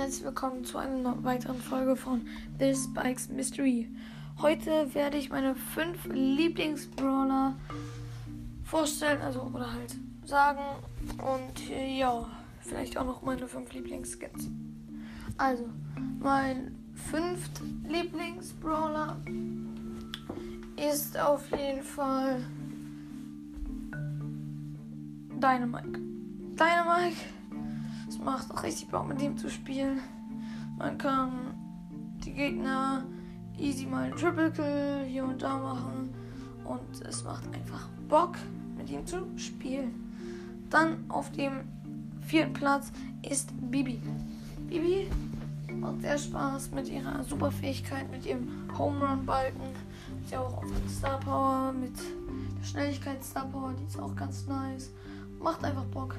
herzlich willkommen zu einer weiteren Folge von This Bikes Mystery. Heute werde ich meine fünf Lieblingsbrawler vorstellen, also oder halt sagen und äh, ja, vielleicht auch noch meine fünf Lieblingsskins. Also, mein fünft Lieblingsbrawler ist auf jeden Fall Dynamite. Dynamite macht auch richtig Bock mit ihm zu spielen. Man kann die Gegner easy mal einen Triple Kill hier und da machen. Und es macht einfach Bock mit ihm zu spielen. Dann auf dem vierten Platz ist Bibi. Bibi macht sehr Spaß mit ihrer Superfähigkeit, mit ihrem Home Run Balken. Ist ja auch der Star Power mit der Schnelligkeit Star Power, die ist auch ganz nice. Macht einfach Bock.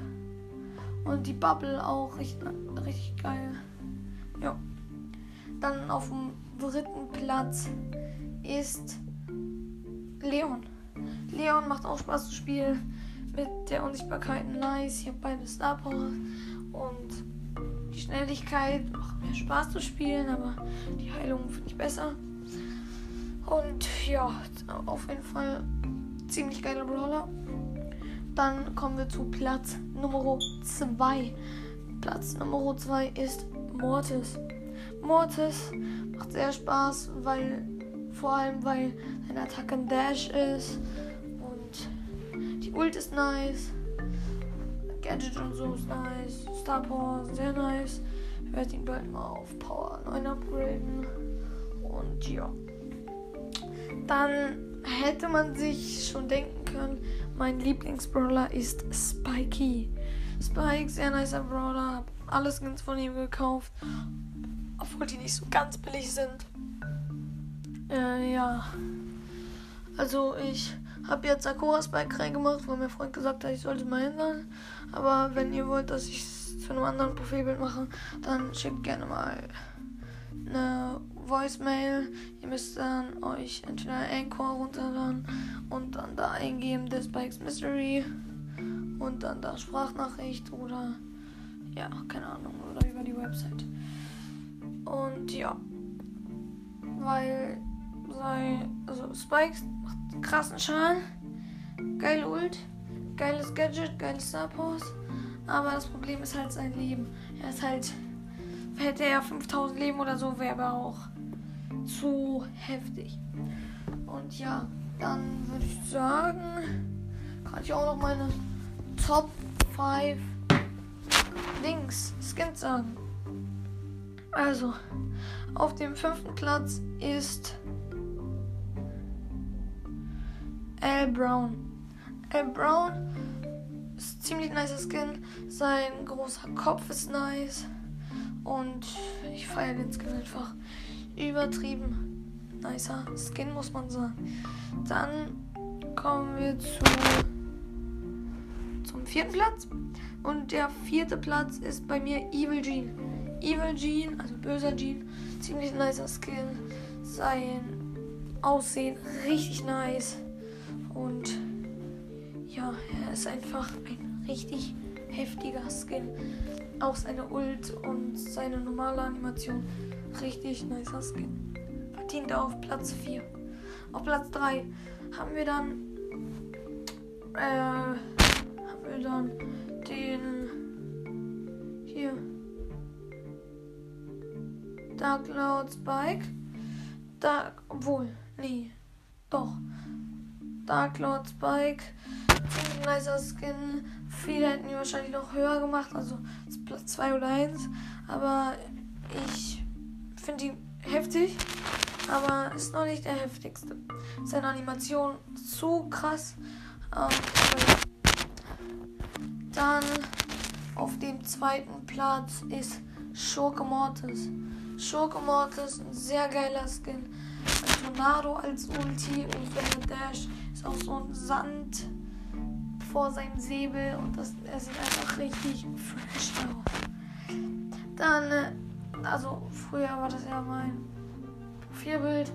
Und die Bubble auch richtig, richtig geil. Ja. Dann auf dem dritten Platz ist Leon. Leon macht auch Spaß zu spielen. Mit der Unsichtbarkeit nice. Ich habe beide Star Power. Und die Schnelligkeit macht mehr Spaß zu spielen, aber die Heilung finde ich besser. Und ja, auf jeden Fall ziemlich geiler Brawler. Dann kommen wir zu Platz Nummer 2. Platz Nummer 2 ist Mortis. Mortis macht sehr Spaß, weil vor allem weil seine Attacke ein Dash ist und die Ult ist nice. Gadget und so ist nice. Star Power sehr nice. Ich werde ihn bald mal auf Power 9 upgraden. Und ja. Dann hätte man sich schon denken können, mein Lieblingsbrawler ist Spikey. Spike, sehr nicer Brawler. Hab alles Skins von ihm gekauft. Obwohl die nicht so ganz billig sind. Äh, ja. Also ich habe jetzt Sakura Spike reingemacht, weil mein Freund gesagt hat, ich sollte mal hindern. Aber wenn ihr wollt, dass ich es zu einem anderen Profilbild mache, dann schickt gerne mal eine Voicemail. Ihr müsst dann euch entweder Anchor runterladen und dann da eingeben, The Spikes Mystery und dann da Sprachnachricht oder ja, keine Ahnung, oder über die Website. Und ja, weil sei, also Spikes macht krassen Schaden, geil Ult, geiles Gadget, geiles Starpose, aber das Problem ist halt sein Leben. Er ist halt, hätte er 5000 Leben oder so, wäre er auch zu heftig. Und ja, dann würde ich sagen, kann ich auch noch meine Top 5 Links Skins sagen. Also, auf dem fünften Platz ist Al Brown. Al Brown ist ziemlich nicer Skin. Sein großer Kopf ist nice. Und ich feiere den Skin einfach übertrieben nicer Skin, muss man sagen. Dann kommen wir zu, zum vierten Platz. Und der vierte Platz ist bei mir Evil Gene. Evil Gene, also böser Gene, ziemlich nicer Skin. Sein Aussehen richtig nice. Und ja, er ist einfach ein richtig heftiger Skin. Auch seine Ult und seine normale Animation Richtig nicer Skin. Verdient auf Platz 4. Auf Platz 3 haben wir dann. Äh, haben wir dann den. Hier. Dark Lord Spike. Dark. Obwohl. Nee. Doch. Dark Lord Spike. Nicer Skin. Viele hätten ihn wahrscheinlich noch höher gemacht. Also Platz 2 oder 1. Aber ich finde ihn heftig, aber ist noch nicht der heftigste. Seine Animation zu krass. Ähm, dann auf dem zweiten Platz ist Schurke Mortis. Schurke Mortis, ein sehr geiler Skin. Ein Tornado als Ulti und wenn er Dash ist auch so ein Sand vor seinem Säbel und das, er sieht einfach richtig fresh aus. Dann äh, also früher war das ja mein Profilbild.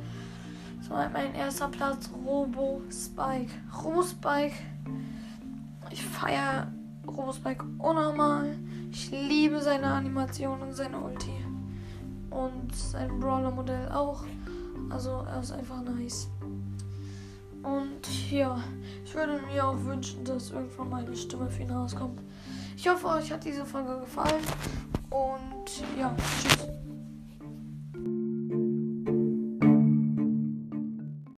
So mein erster Platz Robo Spike. Robo Spike. Ich feiere Robo Spike unnormal. Ich liebe seine Animation und seine Ulti. Und sein Brawler-Modell auch. Also er ist einfach nice. Und ja, ich würde mir auch wünschen, dass irgendwann meine Stimme für ihn rauskommt. Ich hoffe, euch hat diese Folge gefallen. Und ja, tschüss.